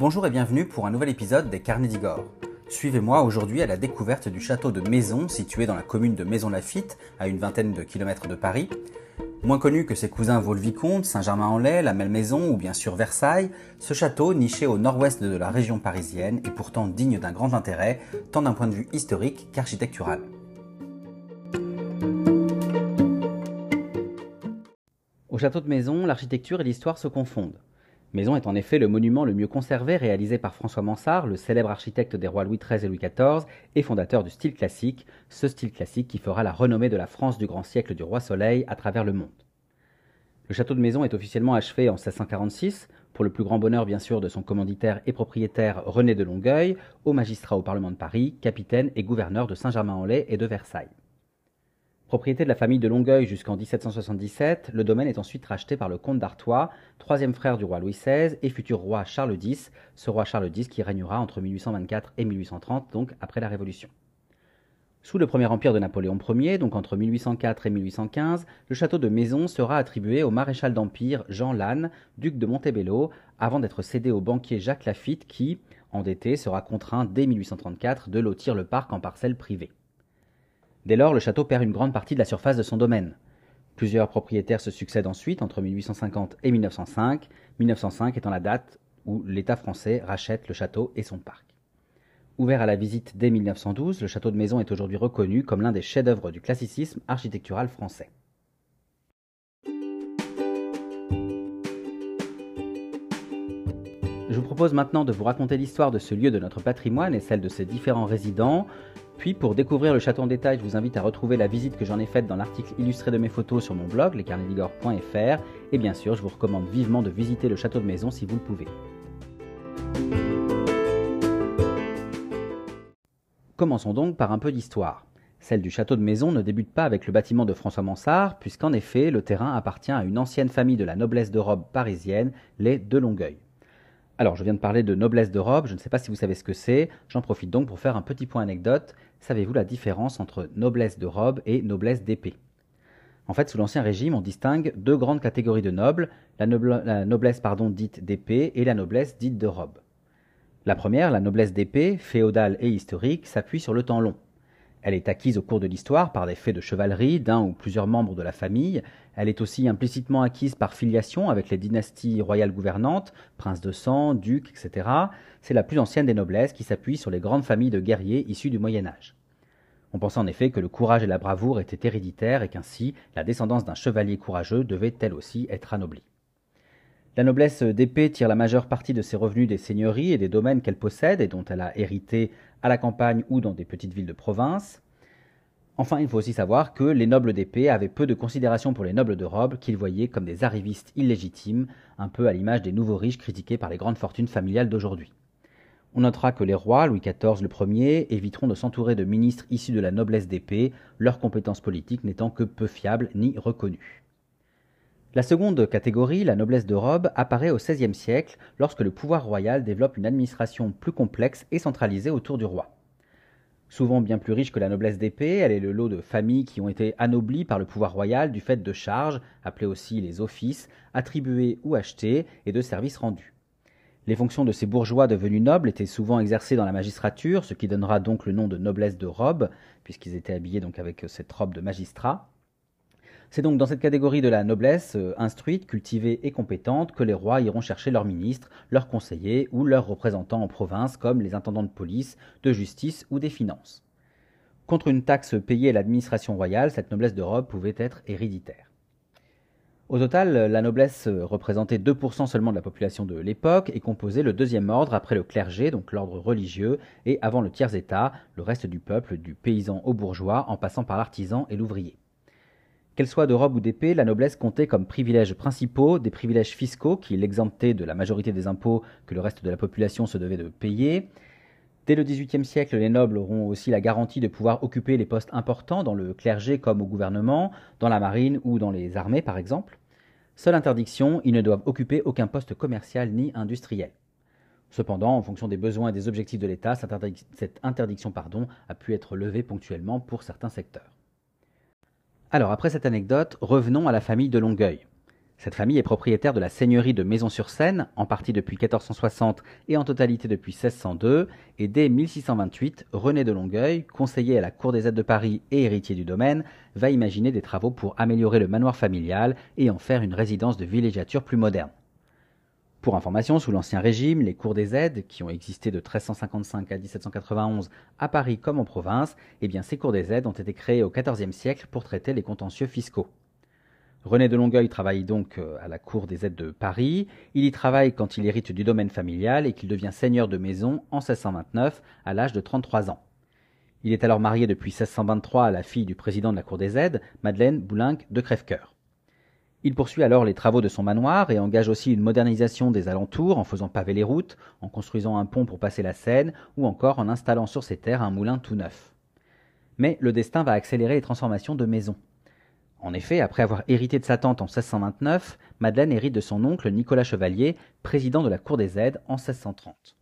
Bonjour et bienvenue pour un nouvel épisode des Carnets d'Igor. Suivez-moi aujourd'hui à la découverte du château de Maison, situé dans la commune de Maison-Lafitte, à une vingtaine de kilomètres de Paris. Moins connu que ses cousins Vaux-le-Vicomte, Saint-Germain-en-Laye, la Malmaison ou bien sûr Versailles, ce château, niché au nord-ouest de la région parisienne, est pourtant digne d'un grand intérêt, tant d'un point de vue historique qu'architectural. Au château de Maison, l'architecture et l'histoire se confondent. Maison est en effet le monument le mieux conservé réalisé par François Mansart, le célèbre architecte des rois Louis XIII et Louis XIV et fondateur du style classique, ce style classique qui fera la renommée de la France du grand siècle du roi Soleil à travers le monde. Le château de Maison est officiellement achevé en 1646, pour le plus grand bonheur bien sûr de son commanditaire et propriétaire René de Longueuil, haut magistrat au Parlement de Paris, capitaine et gouverneur de Saint-Germain-en-Laye et de Versailles. Propriété de la famille de Longueuil jusqu'en 1777, le domaine est ensuite racheté par le comte d'Artois, troisième frère du roi Louis XVI et futur roi Charles X, ce roi Charles X qui régnera entre 1824 et 1830, donc après la Révolution. Sous le premier empire de Napoléon Ier, donc entre 1804 et 1815, le château de Maison sera attribué au maréchal d'Empire Jean Lannes, duc de Montebello, avant d'être cédé au banquier Jacques Lafitte qui, endetté, sera contraint dès 1834 de lotir le parc en parcelles privées. Dès lors, le château perd une grande partie de la surface de son domaine. Plusieurs propriétaires se succèdent ensuite entre 1850 et 1905, 1905 étant la date où l'État français rachète le château et son parc. Ouvert à la visite dès 1912, le château de Maison est aujourd'hui reconnu comme l'un des chefs-d'œuvre du classicisme architectural français. Je vous propose maintenant de vous raconter l'histoire de ce lieu de notre patrimoine et celle de ses différents résidents, puis pour découvrir le château en détail, je vous invite à retrouver la visite que j'en ai faite dans l'article illustré de mes photos sur mon blog, lescarnedigore.fr. Et bien sûr, je vous recommande vivement de visiter le château de maison si vous le pouvez. Commençons donc par un peu d'histoire. Celle du château de Maison ne débute pas avec le bâtiment de François Mansart, puisqu'en effet, le terrain appartient à une ancienne famille de la noblesse de robe parisienne, les de Longueuil. Alors, je viens de parler de noblesse de robe, je ne sais pas si vous savez ce que c'est, j'en profite donc pour faire un petit point anecdote. Savez-vous la différence entre noblesse de robe et noblesse d'épée? En fait, sous l'Ancien Régime, on distingue deux grandes catégories de nobles, la, noblesse pardon, dite d'épée et la noblesse dite de robe. La première, la noblesse d'épée, féodale et historique, s'appuie sur le temps long. Elle est acquise au cours de l'histoire par des faits de chevalerie d'un ou plusieurs membres de la famille. Elle est aussi implicitement acquise par filiation avec les dynasties royales gouvernantes, princes de sang, ducs, etc. C'est la plus ancienne des noblesses qui s'appuie sur les grandes familles de guerriers issus du Moyen Âge. On pense en effet que le courage et la bravoure étaient héréditaires et qu'ainsi la descendance d'un chevalier courageux devait elle aussi être anoblie. La noblesse d'épée tire la majeure partie de ses revenus des seigneuries et des domaines qu'elle possède et dont elle a hérité à la campagne ou dans des petites villes de province. Enfin, il faut aussi savoir que les nobles d'épée avaient peu de considération pour les nobles de robe, qu'ils voyaient comme des arrivistes illégitimes, un peu à l'image des nouveaux riches critiqués par les grandes fortunes familiales d'aujourd'hui. On notera que les rois, Louis XIV le premier, éviteront de s'entourer de ministres issus de la noblesse d'épée, leurs compétences politiques n'étant que peu fiables ni reconnues. La seconde catégorie, la noblesse de robe, apparaît au XVIe siècle lorsque le pouvoir royal développe une administration plus complexe et centralisée autour du roi. Souvent bien plus riche que la noblesse d'épée, elle est le lot de familles qui ont été anoblies par le pouvoir royal du fait de charges, appelées aussi les offices, attribués ou achetés, et de services rendus. Les fonctions de ces bourgeois devenus nobles étaient souvent exercées dans la magistrature, ce qui donnera donc le nom de noblesse de robe, puisqu'ils étaient habillés donc avec cette robe de magistrat. C'est donc dans cette catégorie de la noblesse euh, instruite, cultivée et compétente que les rois iront chercher leurs ministres, leurs conseillers ou leurs représentants en province comme les intendants de police, de justice ou des finances. Contre une taxe payée à l'administration royale, cette noblesse de robe pouvait être héréditaire. Au total, la noblesse représentait 2% seulement de la population de l'époque et composait le deuxième ordre après le clergé, donc l'ordre religieux, et avant le tiers-état, le reste du peuple, du paysan au bourgeois, en passant par l'artisan et l'ouvrier. Qu'elle soit de robe ou d'épée, la noblesse comptait comme privilèges principaux des privilèges fiscaux qui l'exemptaient de la majorité des impôts que le reste de la population se devait de payer. Dès le XVIIIe siècle, les nobles auront aussi la garantie de pouvoir occuper les postes importants dans le clergé comme au gouvernement, dans la marine ou dans les armées par exemple. Seule interdiction, ils ne doivent occuper aucun poste commercial ni industriel. Cependant, en fonction des besoins et des objectifs de l'État, cette, interdiction a pu être levée ponctuellement pour certains secteurs. Alors, après cette anecdote, revenons à la famille de Longueuil. Cette famille est propriétaire de la seigneurie de Maison-sur-Seine, en partie depuis 1460 et en totalité depuis 1602, et dès 1628, René de Longueuil, conseiller à la Cour des aides de Paris et héritier du domaine, va imaginer des travaux pour améliorer le manoir familial et en faire une résidence de villégiature plus moderne. Pour information, sous l'Ancien Régime, les cours des aides, qui ont existé de 1355 à 1791 à Paris comme en province, eh bien ces cours des aides ont été créés au XIVe siècle pour traiter les contentieux fiscaux. René de Longueuil travaille donc euh, à la cour des aides de Paris. Il y travaille quand il hérite du domaine familial et qu'il devient seigneur de maison en 1629 à l'âge de 33 ans. Il est alors marié depuis 1623 à la fille du président de la cour des aides, Madeleine Boulinck de Crèvecoeur. Il poursuit alors les travaux de son manoir et engage aussi une modernisation des alentours en faisant paver les routes, en construisant un pont pour passer la Seine ou encore en installant sur ses terres un moulin tout neuf. Mais le destin va accélérer les transformations de maisons. En effet, après avoir hérité de sa tante en 1629, Madeleine hérite de son oncle Nicolas Chevalier, président de la Cour des aides en 1630.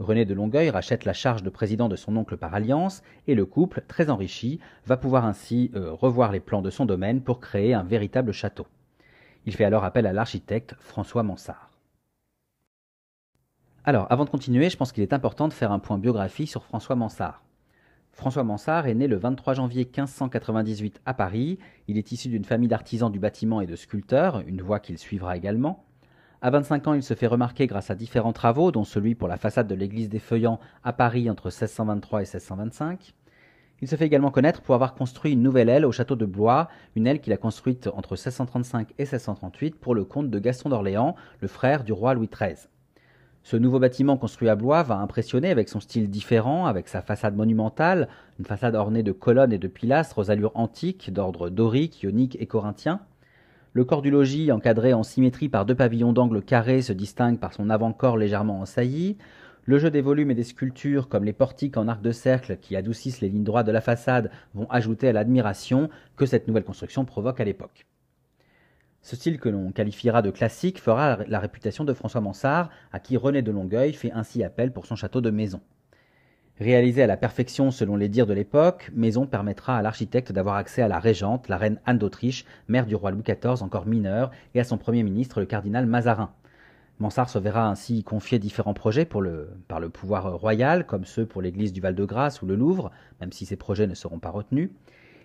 René de Longueuil rachète la charge de président de son oncle par alliance, et le couple, très enrichi, va pouvoir ainsi euh, revoir les plans de son domaine pour créer un véritable château. Il fait alors appel à l'architecte François Mansart. Alors, avant de continuer, je pense qu'il est important de faire un point biographie sur François Mansart. François Mansart est né le 23 janvier 1598 à Paris. Il est issu d'une famille d'artisans du bâtiment et de sculpteurs, une voie qu'il suivra également. À 25 ans, il se fait remarquer grâce à différents travaux, dont celui pour la façade de l'église des Feuillants à Paris entre 1623 et 1625. Il se fait également connaître pour avoir construit une nouvelle aile au château de Blois, une aile qu'il a construite entre 1635 et 1638 pour le comte de Gaston d'Orléans, le frère du roi Louis XIII. Ce nouveau bâtiment construit à Blois va impressionner avec son style différent, avec sa façade monumentale, une façade ornée de colonnes et de pilastres aux allures antiques d'ordre dorique, ionique et corinthien. Le corps du logis, encadré en symétrie par deux pavillons d'angle carré, se distingue par son avant-corps légèrement en saillie. Le jeu des volumes et des sculptures, comme les portiques en arc de cercle qui adoucissent les lignes droites de la façade, vont ajouter à l'admiration que cette nouvelle construction provoque à l'époque. Ce style que l'on qualifiera de classique fera la réputation de François Mansart, à qui René de Longueuil fait ainsi appel pour son château de Maison. Réalisé à la perfection selon les dires de l'époque, Maison permettra à l'architecte d'avoir accès à la régente, la reine Anne d'Autriche, mère du roi Louis XIV encore mineur, et à son premier ministre, le cardinal Mazarin. Mansart se verra ainsi confier différents projets par le pouvoir royal, comme ceux pour l'église du Val-de-Grâce ou le Louvre, même si ces projets ne seront pas retenus.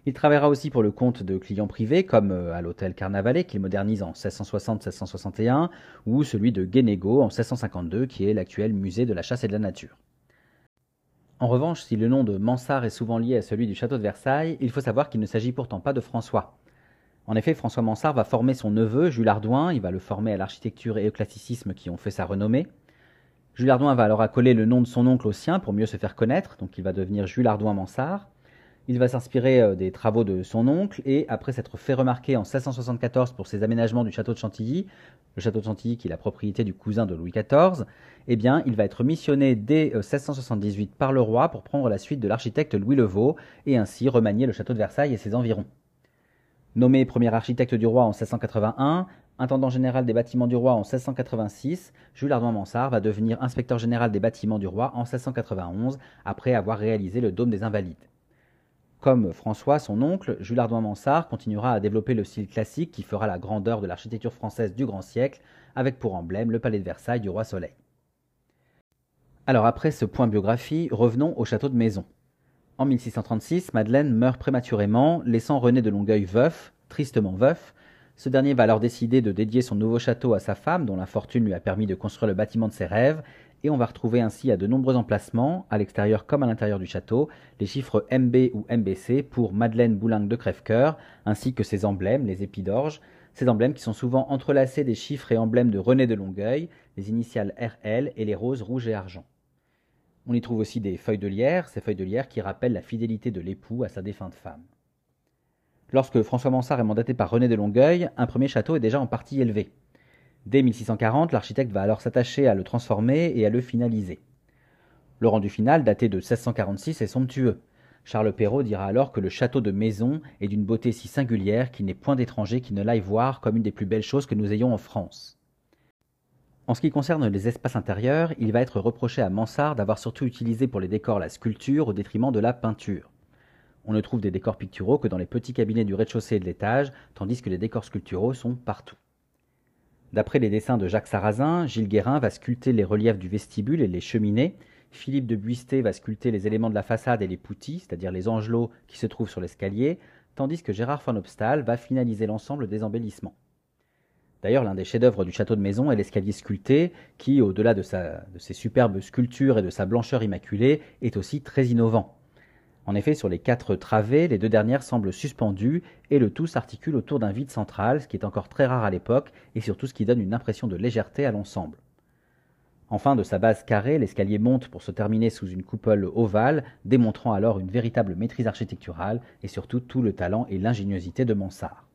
Il travaillera aussi pour le compte de clients privés, comme euh, à l'hôtel Carnavalet, qu'il modernise en 1660-1661, ou celui de Guénégo en 1652, qui est l'actuel musée de la chasse et de la nature. En revanche, si le nom de Mansart est souvent lié à celui du château de Versailles, il faut savoir qu'il ne s'agit pourtant pas de François. En effet, François Mansart va former son neveu, Jules Ardouin, il va le former à l'architecture et au classicisme qui ont fait sa renommée. Jules Ardouin va alors accoler le nom de son oncle au sien pour mieux se faire connaître, donc il va devenir Jules Ardouin Mansart. Il va s'inspirer euh, des travaux de son oncle et, après s'être fait remarquer en 1674 pour ses aménagements du château de Chantilly, le château de Chantilly qui est la propriété du cousin de Louis XIV, eh bien, il va être missionné dès 1678 euh, par le roi pour prendre la suite de l'architecte Louis Levaux et ainsi remanier le château de Versailles et ses environs. Nommé premier architecte du roi en 1681, intendant général des bâtiments du roi en 1686, Jules Ardouin Mansart va devenir inspecteur général des bâtiments du roi en 1691 après avoir réalisé le dôme des Invalides. Comme François, son oncle, Jules Ardouin Mansart continuera à développer le style classique qui fera la grandeur de l'architecture française du grand siècle, avec pour emblème le palais de Versailles du roi Soleil. Alors après ce point biographie, revenons au château de Maison. En 1636, Madeleine meurt prématurément, laissant René de Longueuil veuf, tristement veuf. Ce dernier va alors décider de dédier son nouveau château à sa femme, dont la fortune lui a permis de construire le bâtiment de ses rêves, et on va retrouver ainsi à de nombreux emplacements, à l'extérieur comme à l'intérieur du château, les chiffres MB ou MBC pour Madeleine Boulingue de Crèvecoeur, ainsi que ses emblèmes, les épis d'orge, ces emblèmes qui sont souvent entrelacés des chiffres et emblèmes de René de Longueuil, les initiales RL et les roses rouges et argent. On y trouve aussi des feuilles de lierre, ces feuilles de lierre qui rappellent la fidélité de l'époux à sa défunte femme. Lorsque François Mansart est mandaté par René de Longueuil, un premier château est déjà en partie élevé. Dès 1640, l'architecte va alors s'attacher à le transformer et à le finaliser. Le rendu final, daté de 1646, est somptueux. Charles Perrault dira alors que le château de Maison est d'une beauté si singulière qu'il n'est point d'étranger qui ne l'aille voir comme une des plus belles choses que nous ayons en France. En ce qui concerne les espaces intérieurs, il va être reproché à Mansart d'avoir surtout utilisé pour les décors la sculpture au détriment de la peinture. On ne trouve des décors picturaux que dans les petits cabinets du rez-de-chaussée et de l'étage, tandis que les décors sculpturaux sont partout. D'après les dessins de Jacques Sarrazin, Gilles Guérin va sculpter les reliefs du vestibule et les cheminées, Philippe de Buisté va sculpter les éléments de la façade et les poutis, c'est-à-dire les angelots qui se trouvent sur l'escalier, tandis que Gérard von Obstal va finaliser l'ensemble des embellissements. D'ailleurs, l'un des chefs-d'œuvre du château de Maison est l'escalier sculpté, qui, au-delà de, de, ses superbes sculptures et de sa blancheur immaculée, est aussi très innovant. En effet, sur les quatre travées, les deux dernières semblent suspendues, et le tout s'articule autour d'un vide central, ce qui est encore très rare à l'époque, et surtout ce qui donne une impression de légèreté à l'ensemble. Enfin, de sa base carrée, l'escalier monte pour se terminer sous une coupole ovale, démontrant alors une véritable maîtrise architecturale et surtout tout le talent et l'ingéniosité de Mansart.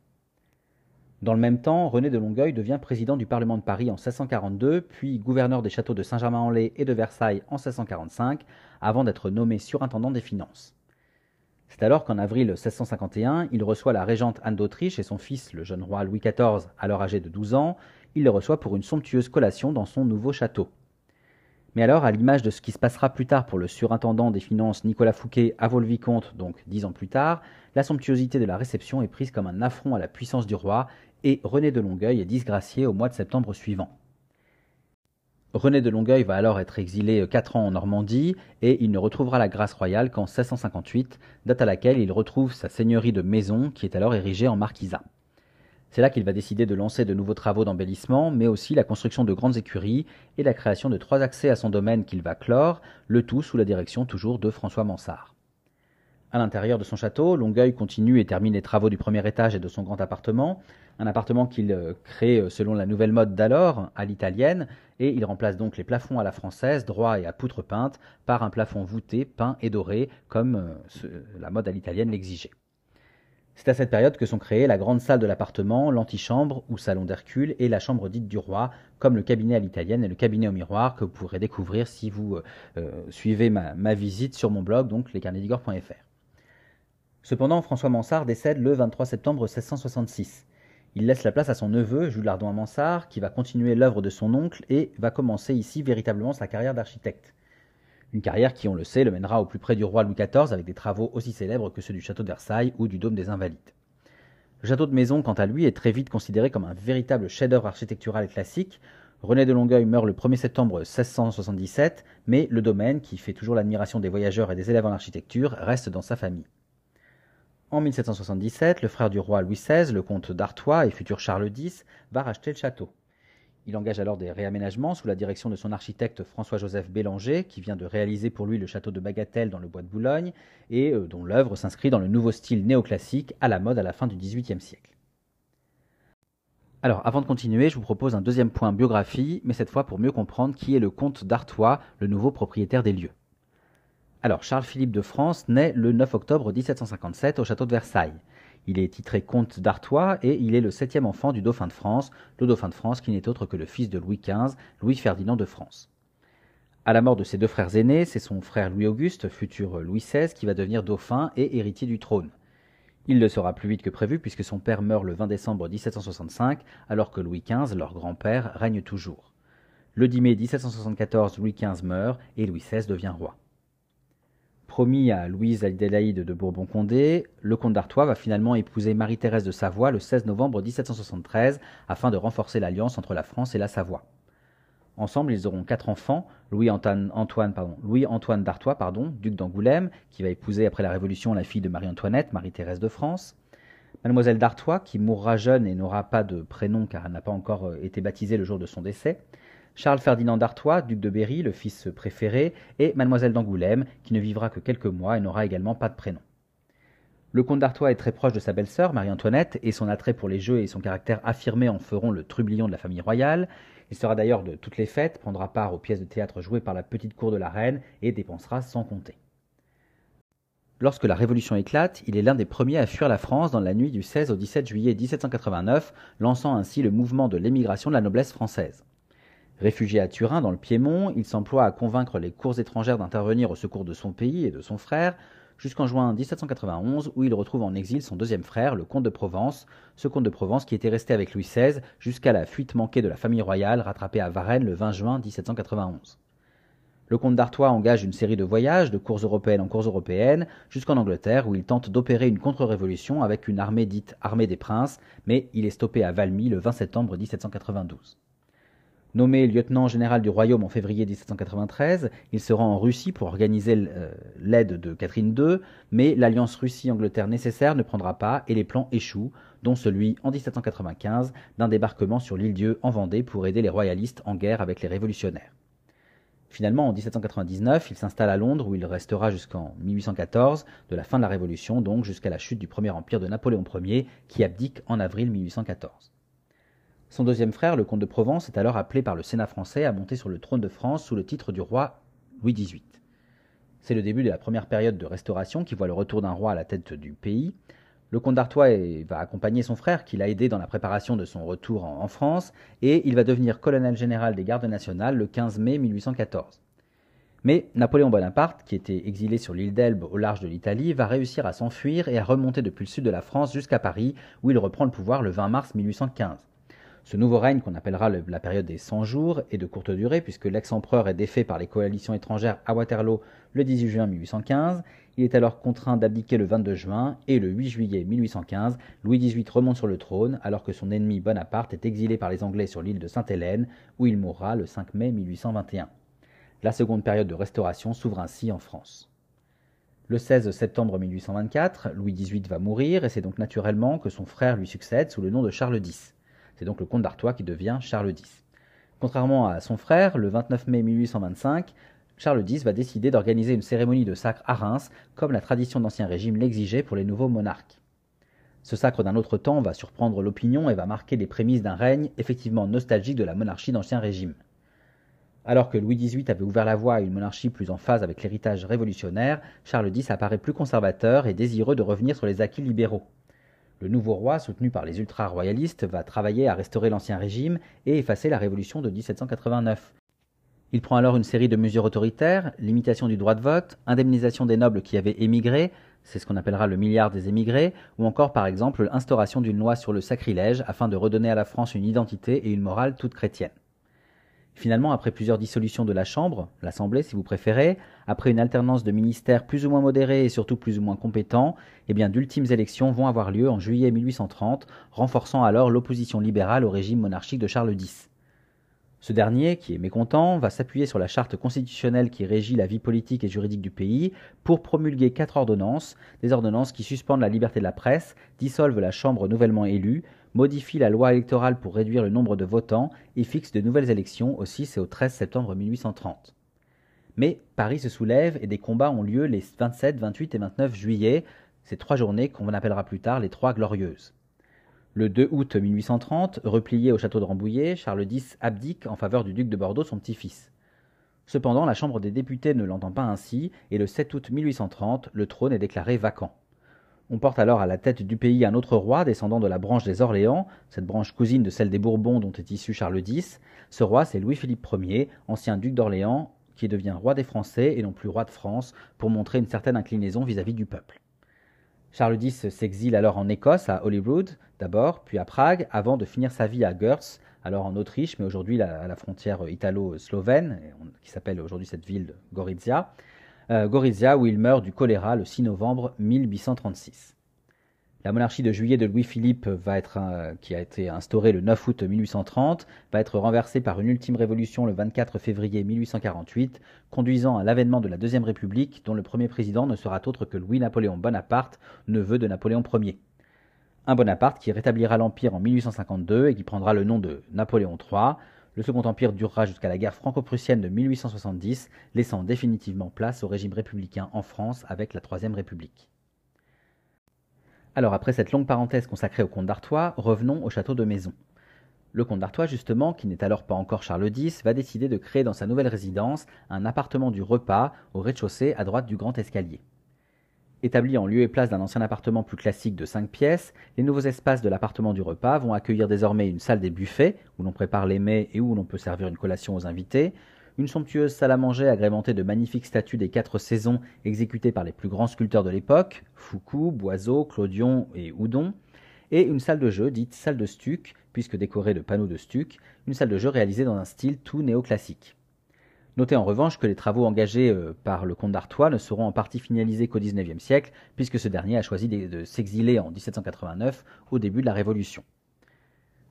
Dans le même temps, René de Longueuil devient président du Parlement de Paris en 1642, puis gouverneur des châteaux de Saint-Germain-en-Laye et de Versailles en 1645, avant d'être nommé surintendant des finances. C'est alors qu'en avril 1651, il reçoit la régente Anne d'Autriche et son fils, le jeune roi Louis XIV, alors âgé de 12 ans. Il le reçoit pour une somptueuse collation dans son nouveau château. Mais alors, à l'image de ce qui se passera plus tard pour le surintendant des finances Nicolas Fouquet à Vaux-le-Vicomte, donc dix ans plus tard, la somptuosité de la réception est prise comme un affront à la puissance du roi et René de Longueuil est disgracié au mois de septembre suivant. René de Longueuil va alors être exilé quatre ans en Normandie et il ne retrouvera la grâce royale qu'en 1658, date à laquelle il retrouve sa seigneurie de Maison qui est alors érigée en marquisat. C'est là qu'il va décider de lancer de nouveaux travaux d'embellissement, mais aussi la construction de grandes écuries et la création de trois accès à son domaine qu'il va clore, le tout sous la direction toujours de François Mansart. À l'intérieur de son château, Longueuil continue et termine les travaux du premier étage et de son grand appartement, un appartement qu'il euh, crée euh, selon la nouvelle mode d'alors, à l'italienne, et il remplace donc les plafonds à la française, droits et à poutres peintes, par un plafond voûté, peint et doré, comme euh, la mode à l'italienne l'exigeait. C'est à cette période que sont créées la grande salle de l'appartement, l'antichambre ou salon d'Hercule et la chambre dite du roi, comme le cabinet à l'italienne et le cabinet au miroir que vous pourrez découvrir si vous suivez ma, visite sur mon blog, donc lescarnedigore.fr. Cependant, François Mansart décède le 23 septembre 1666. Il laisse la place à son neveu, Jules Lardon Mansart, qui va continuer l'œuvre de son oncle et va commencer ici véritablement sa carrière d'architecte. Une carrière qui, on le sait, le mènera au plus près du roi Louis XIV avec des travaux aussi célèbres que ceux du château de Versailles ou du dôme des Invalides. Le château de Maison, quant à lui, est très vite considéré comme un véritable chef-d'œuvre architectural classique. René de Longueuil meurt le 1er septembre 1677, mais le domaine, qui fait toujours l'admiration des voyageurs et des élèves en architecture, reste dans sa famille. En 1777, le frère du roi Louis XVI, le comte d'Artois et futur Charles X, va racheter le château. Il engage alors des réaménagements sous la direction de son architecte François-Joseph Bélanger, qui vient de réaliser pour lui le château de Bagatelle dans le bois de Boulogne, et euh, dont l'œuvre s'inscrit dans le nouveau style néoclassique à la mode à la fin du XVIIIe siècle. Alors, avant de continuer, je vous propose un deuxième point biographie, mais cette fois pour mieux comprendre qui est le comte d'Artois, le nouveau propriétaire des lieux. Alors, Charles-Philippe de France naît le 9 octobre 1757 au château de Versailles. Il est titré comte d'Artois et il est le septième enfant du dauphin de France, le dauphin de France qui n'est autre que le fils de Louis XV, Louis-Ferdinand de France. À la mort de ses deux frères aînés, c'est son frère Louis-Auguste, futur Louis XVI, qui va devenir dauphin et héritier du trône. Il le sera plus vite que prévu puisque son père meurt le 20 décembre 1765 alors que Louis XV, leur grand-père, règne toujours. Le 10 mai 1774, Louis XV meurt et Louis XVI devient roi. Promis à Louise Adélaïde de Bourbon-Condé, le comte d'Artois va finalement épouser Marie-Thérèse de Savoie le 16 novembre 1773 afin de renforcer l'alliance entre la France et la Savoie. Ensemble, ils auront quatre enfants Louis-Antoine Louis -Antoine d'Artois, duc d'Angoulême, qui va épouser après la Révolution la fille de Marie-Antoinette, Marie-Thérèse de France. Mademoiselle d'Artois, qui mourra jeune et n'aura pas de prénom car elle n'a pas encore euh, été baptisée le jour de son décès. Charles-Ferdinand d'Artois, duc de Berry, le fils préféré, et mademoiselle d'Angoulême, qui ne vivra que quelques mois et n'aura également pas de prénom. Le comte d'Artois est très proche de sa belle-sœur, Marie-Antoinette, et son attrait pour les jeux et son caractère affirmé en feront le trublion de la famille royale. Il sera d'ailleurs de toutes les fêtes, prendra part aux pièces de théâtre jouées par la petite cour de la reine et dépensera sans compter. Lorsque la Révolution éclate, il est l'un des premiers à fuir la France dans la nuit du 16 au 17 juillet 1789, lançant ainsi le mouvement de l'émigration de la noblesse française. Réfugié à Turin, dans le Piémont, il s'emploie à convaincre les cours étrangères d'intervenir au secours de son pays et de son frère, jusqu'en juin 1791, où il retrouve en exil son deuxième frère, le comte de Provence, ce comte de Provence qui était resté avec Louis XVI jusqu'à la fuite manquée de la famille royale rattrapée à Varennes le 20 juin 1791. Le comte d'Artois engage une série de voyages, de cours européennes en cours européennes, jusqu'en Angleterre où il tente d'opérer une contre-révolution avec une armée dite armée des princes, mais il est stoppé à Valmy le 20 septembre 1792. Nommé lieutenant général du royaume en février 1793, il se rend en Russie pour organiser euh, l'aide de Catherine II, mais l'alliance Russie-Angleterre nécessaire ne prendra pas et les plans échouent, dont celui en 1795 d'un débarquement sur l'île Dieu en Vendée pour aider les royalistes en guerre avec les révolutionnaires. Finalement, en 1799, il s'installe à Londres où il restera jusqu'en 1814, de la fin de la Révolution donc jusqu'à la chute du Premier Empire de Napoléon Ier qui abdique en avril 1814. Son deuxième frère, le comte de Provence, est alors appelé par le Sénat français à monter sur le trône de France sous le titre du roi Louis XVIII. C'est le début de la première période de restauration qui voit le retour d'un roi à la tête du pays. Le comte d'Artois va accompagner son frère, qui l'a aidé dans la préparation de son retour en, France, et il va devenir colonel général des gardes nationales le 15 mai 1814. Mais Napoléon Bonaparte, qui était exilé sur l'île d'Elbe au large de l'Italie, va réussir à s'enfuir et à remonter depuis le sud de la France jusqu'à Paris, où il reprend le pouvoir le 20 mars 1815. Ce nouveau règne, qu'on appellera la période des 100 jours, est de courte durée puisque l'ex-empereur est défait par les coalitions étrangères à Waterloo le 18 juin 1815. Il est alors contraint d'abdiquer le 22 juin et le 8 juillet 1815, Louis XVIII remonte sur le trône alors que son ennemi Bonaparte est exilé par les Anglais sur l'île de Sainte-Hélène où il mourra le 5 mai 1821. La seconde période de restauration s'ouvre ainsi en France. Le 16 septembre 1824, Louis XVIII va mourir et c'est donc naturellement que son frère lui succède sous le nom de Charles X. C'est donc le comte d'Artois qui devient Charles X. Contrairement à son frère, le 29 mai 1825, Charles X va décider d'organiser une cérémonie de sacre à Reims, comme la tradition d'Ancien Régime l'exigeait pour les nouveaux monarques. Ce sacre d'un autre temps va surprendre l'opinion et va marquer les prémices d'un règne effectivement nostalgique de la monarchie d'Ancien Régime. Alors que Louis XVIII avait ouvert la voie à une monarchie plus en phase avec l'héritage révolutionnaire, Charles X apparaît plus conservateur et désireux de revenir sur les acquis libéraux. Le nouveau roi, soutenu par les ultra-royalistes, va travailler à restaurer l'ancien régime et effacer la révolution de 1789. Il prend alors une série de mesures autoritaires, limitation du droit de vote, indemnisation des nobles qui avaient émigré, c'est ce qu'on appellera le milliard des émigrés, ou encore par exemple l'instauration d'une loi sur le sacrilège afin de redonner à la France une identité et une morale toute chrétienne. Finalement, après plusieurs dissolutions de la Chambre, l'Assemblée si vous préférez, après une alternance de ministères plus ou moins modérés et surtout plus ou moins compétents, eh bien d'ultimes élections vont avoir lieu en juillet 1830, renforçant alors l'opposition libérale au régime monarchique de Charles X. Ce dernier, qui est mécontent, va s'appuyer sur la charte constitutionnelle qui régit la vie politique et juridique du pays pour promulguer quatre ordonnances, des ordonnances qui suspendent la liberté de la presse, dissolvent la Chambre nouvellement élue, modifient la loi électorale pour réduire le nombre de votants et fixent de nouvelles élections au 6 et au 13 septembre 1830. Mais Paris se soulève et des combats ont lieu les 27, 28 et 29 juillet, ces trois journées qu'on appellera plus tard les Trois Glorieuses. Le 2 août 1830, replié au château de Rambouillet, Charles X abdique en faveur du duc de Bordeaux, son petit-fils. Cependant, la Chambre des députés ne l'entend pas ainsi, et le 7 août 1830, le trône est déclaré vacant. On porte alors à la tête du pays un autre roi descendant de la branche des Orléans, cette branche cousine de celle des Bourbons dont est issu Charles X. Ce roi, c'est Louis-Philippe Ier, ancien duc d'Orléans, qui devient roi des Français et non plus roi de France, pour montrer une certaine inclinaison vis-à-vis du peuple. Charles X s'exile alors en Écosse, à Holyrood d'abord, puis à Prague, avant de finir sa vie à Gurs, alors en Autriche, mais aujourd'hui à la frontière italo-slovène, qui s'appelle aujourd'hui cette ville Gorizia. Euh, Gorizia, où il meurt du choléra le 6 novembre 1836. La monarchie de juillet de Louis-Philippe, qui a été instaurée le 9 août 1830, va être renversée par une ultime révolution le 24 février 1848, conduisant à l'avènement de la Deuxième République, dont le premier président ne sera autre que Louis-Napoléon Bonaparte, neveu de Napoléon Ier. Un Bonaparte qui rétablira l'Empire en 1852 et qui prendra le nom de Napoléon III. Le Second Empire durera jusqu'à la guerre franco-prussienne de 1870, laissant définitivement place au régime républicain en France avec la Troisième République. Alors après cette longue parenthèse consacrée au comte d'Artois, revenons au château de Maison. Le comte d'Artois, justement, qui n'est alors pas encore Charles X, va décider de créer dans sa nouvelle résidence un appartement du repas au rez-de-chaussée à droite du grand escalier. Établi en lieu et place d'un ancien appartement plus classique de 5 pièces, les nouveaux espaces de l'appartement du repas vont accueillir désormais une salle des buffets, où l'on prépare les mets et où l'on peut servir une collation aux invités, une somptueuse salle à manger agrémentée de magnifiques statues des quatre saisons exécutées par les plus grands sculpteurs de l'époque, Foucault, Boiseau, Clodion et Houdon, et une salle de jeu dite salle de stuc, puisque décorée de panneaux de stuc, une salle de jeu réalisée dans un style tout néoclassique. Notez en revanche que les travaux engagés euh, par le comte d'Artois ne seront en partie finalisés qu'au XIXe siècle, puisque ce dernier a choisi de s'exiler en 1789 au début de la Révolution.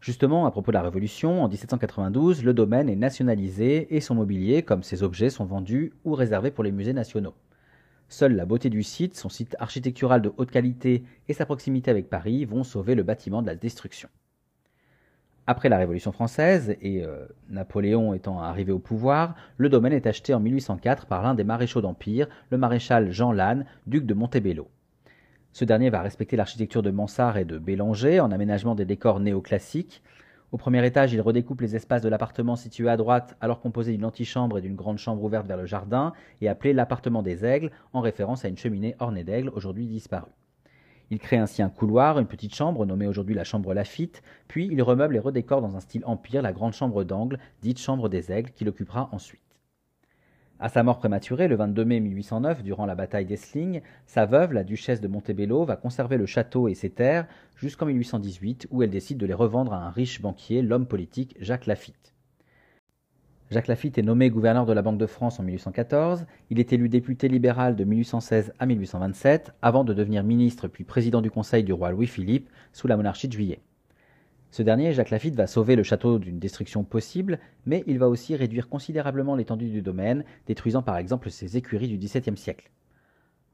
Justement, à propos de la Révolution, en 1792, le domaine est nationalisé et son mobilier, comme ses objets, sont vendus ou réservés pour les musées nationaux. Seule la beauté du site, son site architectural de haute qualité et sa proximité avec Paris vont sauver le bâtiment de la destruction. Après la Révolution française et euh, Napoléon étant arrivé au pouvoir, le domaine est acheté en 1804 par l'un des maréchaux d'Empire, le maréchal Jean Lannes, duc de Montebello. Ce dernier va respecter l'architecture de Mansart et de Bélanger en aménagement des décors néoclassiques. Au premier étage, il redécoupe les espaces de l'appartement situé à droite, alors composé d'une antichambre et d'une grande chambre ouverte vers le jardin, et appelé l'appartement des aigles, en référence à une cheminée ornée d'aigles aujourd'hui disparue. Il crée ainsi un couloir, une petite chambre nommée aujourd'hui la chambre Lafitte, puis il remeuble et redécore dans un style empire la grande chambre d'angle, dite chambre des aigles, qu'il occupera ensuite. À sa mort prématurée, le 22 mai 1809, durant la bataille d'Essling, sa veuve, la duchesse de Montebello, va conserver le château et ses terres jusqu'en 1818, où elle décide de les revendre à un riche banquier, l'homme politique Jacques Lafitte. Jacques Lafitte est nommé gouverneur de la Banque de France en 1814. Il est élu député libéral de 1816 à 1827, avant de devenir ministre puis président du Conseil du roi Louis-Philippe sous la monarchie de Juillet. Ce dernier, Jacques Lafitte, va sauver le château d'une destruction possible, mais il va aussi réduire considérablement l'étendue du domaine, détruisant par exemple ses écuries du XVIIe siècle.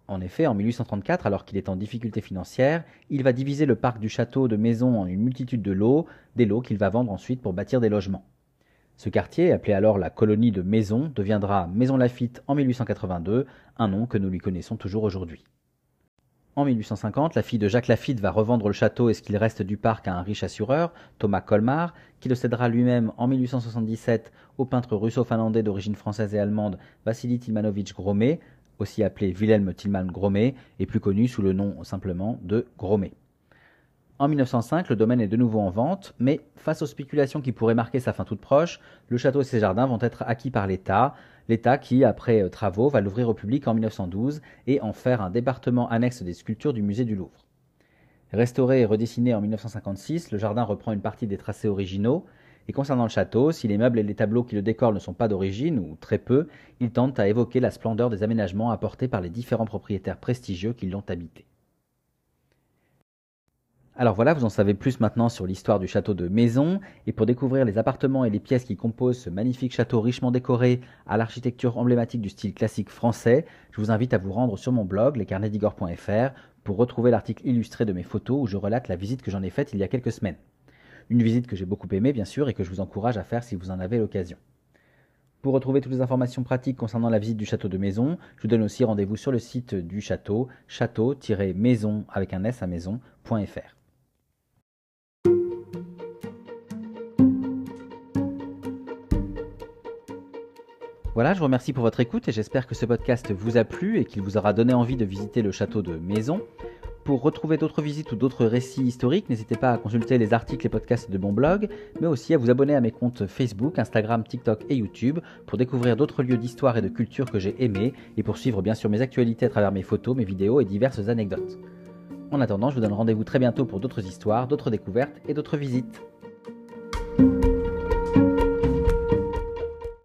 En effet, en 1834, alors qu'il est en difficulté financière, il va diviser le parc du château de maisons en une multitude de lots, des lots qu'il va vendre ensuite pour bâtir des logements. Ce quartier, appelé alors la colonie de Maisons, deviendra Maison Lafitte en 1882, un nom que nous lui connaissons toujours aujourd'hui. En 1850, la fille de Jacques Lafitte va revendre le château et ce qu'il reste du parc à un riche assureur, Thomas Colmar, qui le cédera lui-même en 1877 au peintre russo-finlandais d'origine française et allemande Vassili Tilmanovitch Gromet, aussi appelé Wilhelm Tilman Gromet, et plus connu sous le nom simplement de Gromet. En 1905, le domaine est de nouveau en vente, mais face aux spéculations qui pourraient marquer sa fin toute proche, le château et ses jardins vont être acquis par l'État, l'État qui, après euh, travaux, va l'ouvrir au public en 1912 et en faire un département annexe des sculptures du musée du Louvre. Restauré et redessiné en 1956, le jardin reprend une partie des tracés originaux, et concernant le château, si les meubles et les tableaux qui le décorent ne sont pas d'origine, ou très peu, il tente à évoquer la splendeur des aménagements apportés par les différents propriétaires prestigieux qui l'ont habité. Alors voilà, vous en savez plus maintenant sur l'histoire du château de Maison, et pour découvrir les appartements et les pièces qui composent ce magnifique château richement décoré à l'architecture emblématique du style classique français, je vous invite à vous rendre sur mon blog, lescarnetsdigor.fr, pour retrouver l'article illustré de mes photos où je relate la visite que j'en ai faite il y a quelques semaines. Une visite que j'ai beaucoup aimée bien sûr et que je vous encourage à faire si vous en avez l'occasion. Pour retrouver toutes les informations pratiques concernant la visite du château de Maison, je vous donne aussi rendez-vous sur le site du château, château-maison avec un s à maison.fr. Voilà, je vous remercie pour votre écoute et j'espère que ce podcast vous a plu et qu'il vous aura donné envie de visiter le château de Maison. Pour retrouver d'autres visites ou d'autres récits historiques, n'hésitez pas à consulter les articles et podcasts de mon blog, mais aussi à vous abonner à mes comptes Facebook, Instagram, TikTok et YouTube pour découvrir d'autres lieux d'histoire et de culture que j'ai aimés et pour suivre bien sûr mes actualités à travers mes photos, mes vidéos et diverses anecdotes. En attendant, je vous donne rendez-vous très bientôt pour d'autres histoires, d'autres découvertes et d'autres visites.